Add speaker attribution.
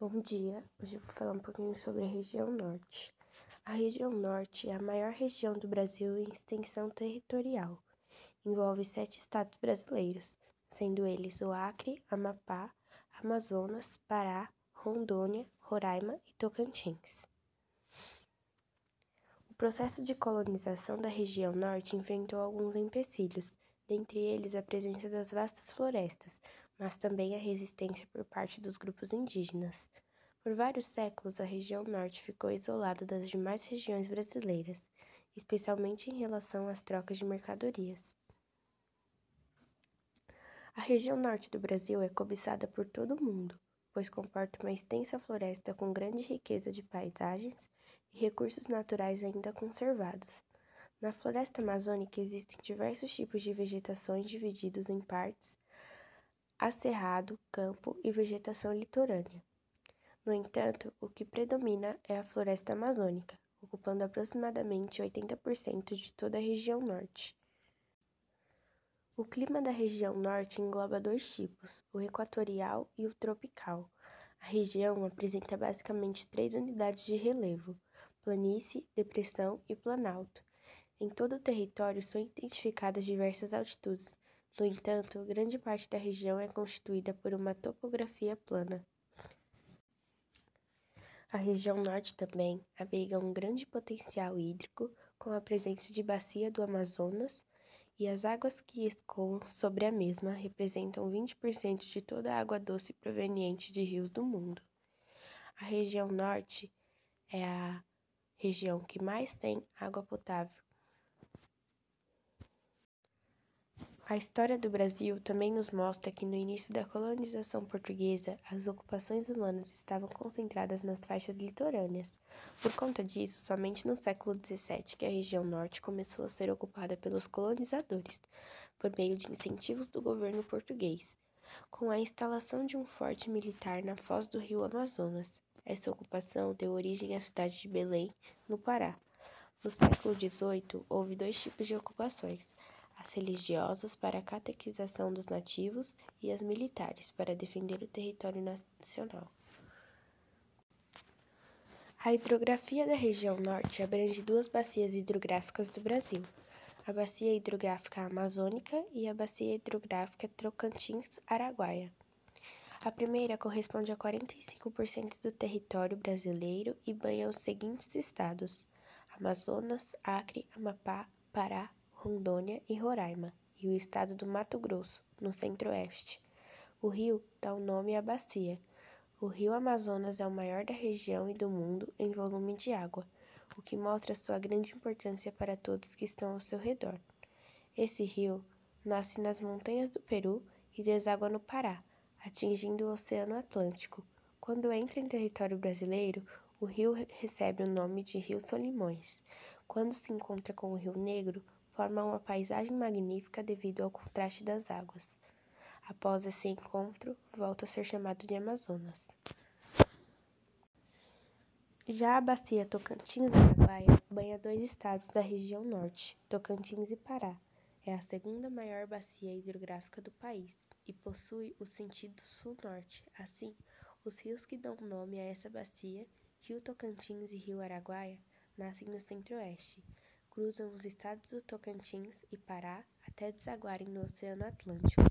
Speaker 1: Bom dia, hoje eu vou falar um pouquinho sobre a região norte. A região norte é a maior região do Brasil em extensão territorial. Envolve sete estados brasileiros, sendo eles o Acre, Amapá, Amazonas, Pará, Rondônia, Roraima e Tocantins. O processo de colonização da região norte enfrentou alguns empecilhos, dentre eles a presença das vastas florestas, mas também a resistência por parte dos grupos indígenas. Por vários séculos, a região norte ficou isolada das demais regiões brasileiras, especialmente em relação às trocas de mercadorias. A região norte do Brasil é cobiçada por todo o mundo, pois comporta uma extensa floresta com grande riqueza de paisagens e recursos naturais ainda conservados. Na floresta amazônica existem diversos tipos de vegetações divididos em partes acerrado, campo e vegetação litorânea. No entanto, o que predomina é a floresta amazônica, ocupando aproximadamente 80% de toda a região norte. O clima da região norte engloba dois tipos, o equatorial e o tropical. A região apresenta basicamente três unidades de relevo: planície, depressão e planalto. Em todo o território são identificadas diversas altitudes, no entanto, grande parte da região é constituída por uma topografia plana. A região norte também abriga um grande potencial hídrico, com a presença de bacia do Amazonas, e as águas que escoam sobre a mesma representam 20% de toda a água doce proveniente de rios do mundo. A região norte é a região que mais tem água potável A história do Brasil também nos mostra que no início da colonização portuguesa, as ocupações humanas estavam concentradas nas faixas litorâneas. Por conta disso, somente no século XVII que a região norte começou a ser ocupada pelos colonizadores, por meio de incentivos do governo português, com a instalação de um forte militar na foz do rio Amazonas. Essa ocupação deu origem à cidade de Belém, no Pará. No século XVIII, houve dois tipos de ocupações as religiosas para a catequização dos nativos e as militares para defender o território nacional. A hidrografia da região norte abrange duas bacias hidrográficas do Brasil, a Bacia Hidrográfica Amazônica e a Bacia Hidrográfica Tocantins-Araguaia. A primeira corresponde a 45% do território brasileiro e banha os seguintes estados: Amazonas, Acre, Amapá, Pará, Rondônia e Roraima, e o estado do Mato Grosso, no centro-oeste. O rio dá o nome à bacia. O rio Amazonas é o maior da região e do mundo em volume de água, o que mostra sua grande importância para todos que estão ao seu redor. Esse rio nasce nas montanhas do Peru e deságua no Pará, atingindo o Oceano Atlântico. Quando entra em território brasileiro, o rio recebe o nome de Rio Solimões. Quando se encontra com o Rio Negro, forma uma paisagem magnífica devido ao contraste das águas. Após esse encontro, volta a ser chamado de Amazonas. Já a bacia Tocantins-Araguaia banha dois estados da região norte, Tocantins e Pará. É a segunda maior bacia hidrográfica do país e possui o sentido sul-norte. Assim, os rios que dão nome a essa bacia, Rio Tocantins e Rio Araguaia, nascem no centro-oeste cruzam os estados do Tocantins e Pará até desaguarem no Oceano Atlântico.